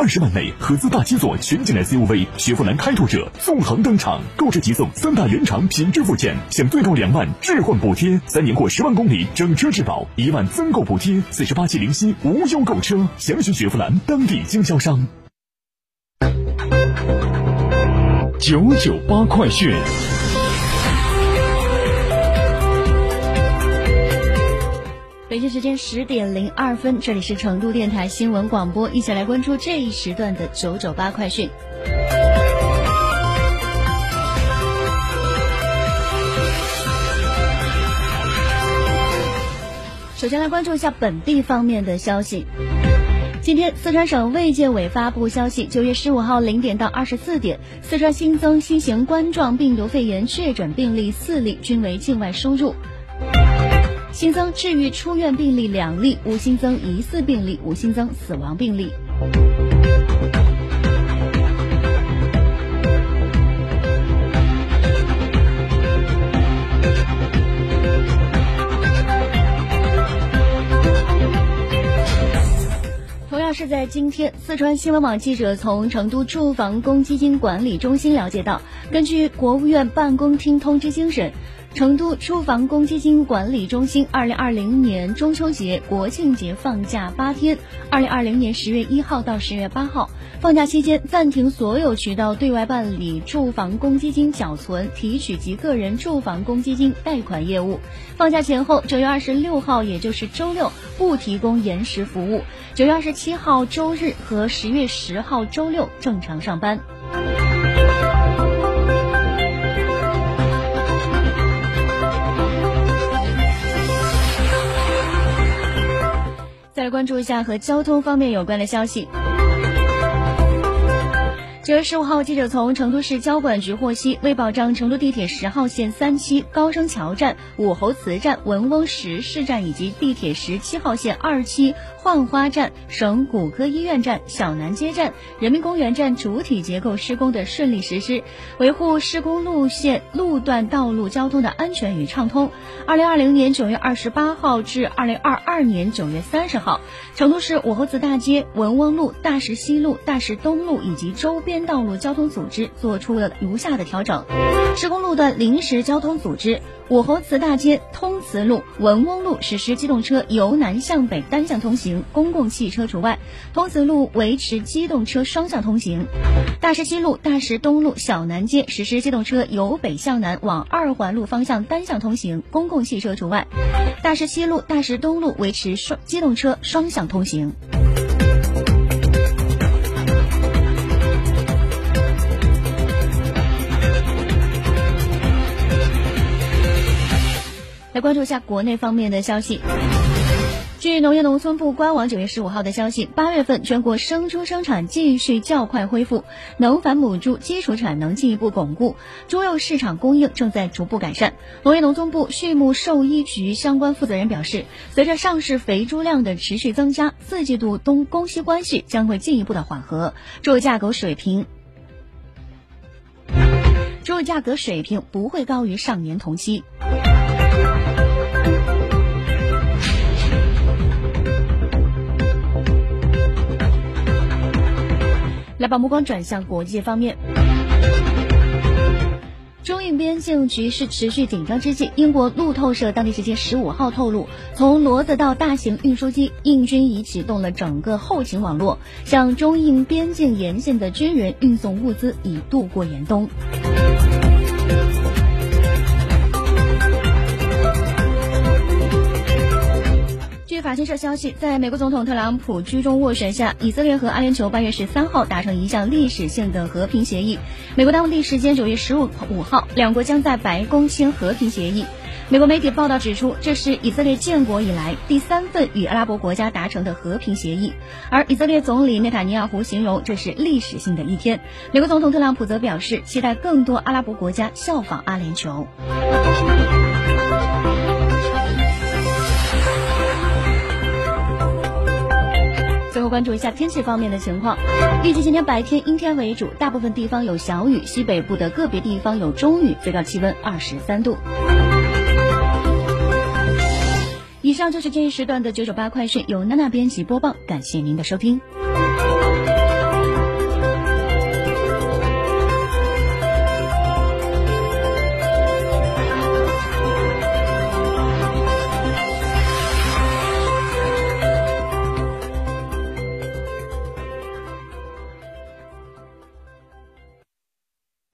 二十万内合资大七座全景 SUV 雪佛兰开拓者纵横登场，购置即送三大原厂品质附件，享最高两万置换补贴，三年或十万公里整车质保，一万增购补贴，四十八期零息无忧购车，详询雪佛兰当地经销商。九九八快讯。北京时间十点零二分，这里是成都电台新闻广播，一起来关注这一时段的九九八快讯。首先来关注一下本地方面的消息。今天，四川省卫健委发布消息，九月十五号零点到二十四点，四川新增新型冠状病毒肺炎确诊病例四例，均为境外输入。新增治愈出院病例两例，无新增疑似病例，无新增死亡病例。同样是在今天，四川新闻网记者从成都住房公积金管理中心了解到，根据国务院办公厅通知精神。成都住房公积金管理中心二零二零年中秋节、国庆节放假八天，二零二零年十月一号到十月八号，放假期间暂停所有渠道对外办理住房公积金缴存、提取及个人住房公积金贷款业务。放假前后，九月二十六号，也就是周六，不提供延时服务；九月二十七号周日和十月十号周六正常上班。再来关注一下和交通方面有关的消息。九月十五号，记者从成都市交管局获悉，为保障成都地铁十号线三期高升桥站、武侯祠站、文翁石市站以及地铁十七号线二期。浣花站、省骨科医院站、小南街站、人民公园站主体结构施工的顺利实施，维护施工路线路段道路交通的安全与畅通。二零二零年九月二十八号至二零二二年九月三十号，成都市武侯祠大街、文翁路、大石西路、大石东路以及周边道路交通组织做出了如下的调整：施工路段临时交通组织。武侯祠大街、通慈路、文翁路实施机动车由南向北单向通行，公共汽车除外；通慈路维持机动车双向通行。大石西路、大石东路、小南街实施机动车由北向南往二环路方向单向通行，公共汽车除外。大石西路、大石东路维持双机动车双向通行。来关注一下国内方面的消息。据农业农村部官网九月十五号的消息，八月份全国生猪生产继续较快恢复，能繁母猪基础产能进一步巩固，猪肉市场供应正在逐步改善。农业农村部畜牧兽医局相关负责人表示，随着上市肥猪量的持续增加，四季度东供需关系将会进一步的缓和，猪肉价格水平，猪肉价格水平不会高于上年同期。来把目光转向国际方面。中印边境局势持续紧张之际，英国路透社当地时间十五号透露，从骡子到大型运输机，印军已启动了整个后勤网络，向中印边境沿线的军人运送物资，以度过严冬。法新社消息，在美国总统特朗普居中斡旋下，以色列和阿联酋八月十三号达成一项历史性的和平协议。美国当地时间九月十五五号，两国将在白宫签和平协议。美国媒体报道指出，这是以色列建国以来第三份与阿拉伯国家达成的和平协议。而以色列总理内塔尼亚胡形容这是历史性的一天。美国总统特朗普则表示，期待更多阿拉伯国家效仿阿联酋。关注一下天气方面的情况，预计今天白天阴天为主，大部分地方有小雨，西北部的个别地方有中雨，最高气温二十三度。以上就是这一时段的九九八快讯，由娜娜编辑播报，感谢您的收听。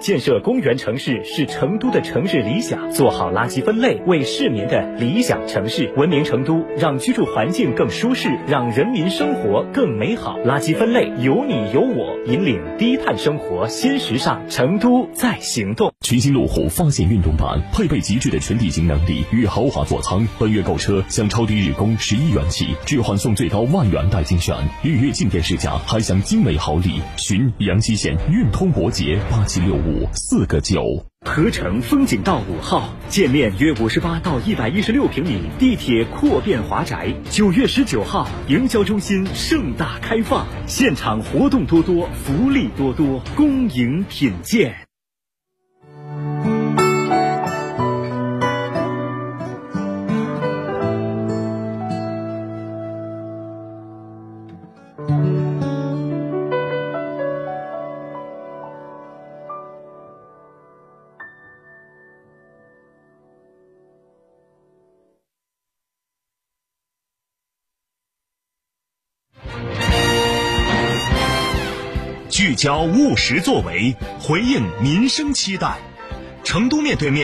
建设公园城市是成都的城市理想，做好垃圾分类，为市民的理想城市。文明成都，让居住环境更舒适，让人民生活更美好。垃圾分类有你有我，引领低碳生活新时尚。成都在行动。全新路虎发现运动版，配备极致的全地形能力与豪华座舱。本月购车享超低日供十一元起，置换送最高万元代金券，预约进店试驾还享精美好礼。寻阳西县运通伯捷八七六五。五四个九，合成风景道五号，建面约五十八到一百一十六平米，地铁扩变华宅。九月十九号，营销中心盛大开放，现场活动多多，福利多多，恭迎品鉴。聚焦务实作为，回应民生期待。成都面对面。